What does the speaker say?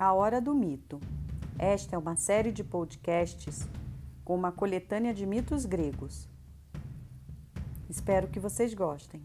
A Hora do Mito. Esta é uma série de podcasts com uma coletânea de mitos gregos. Espero que vocês gostem.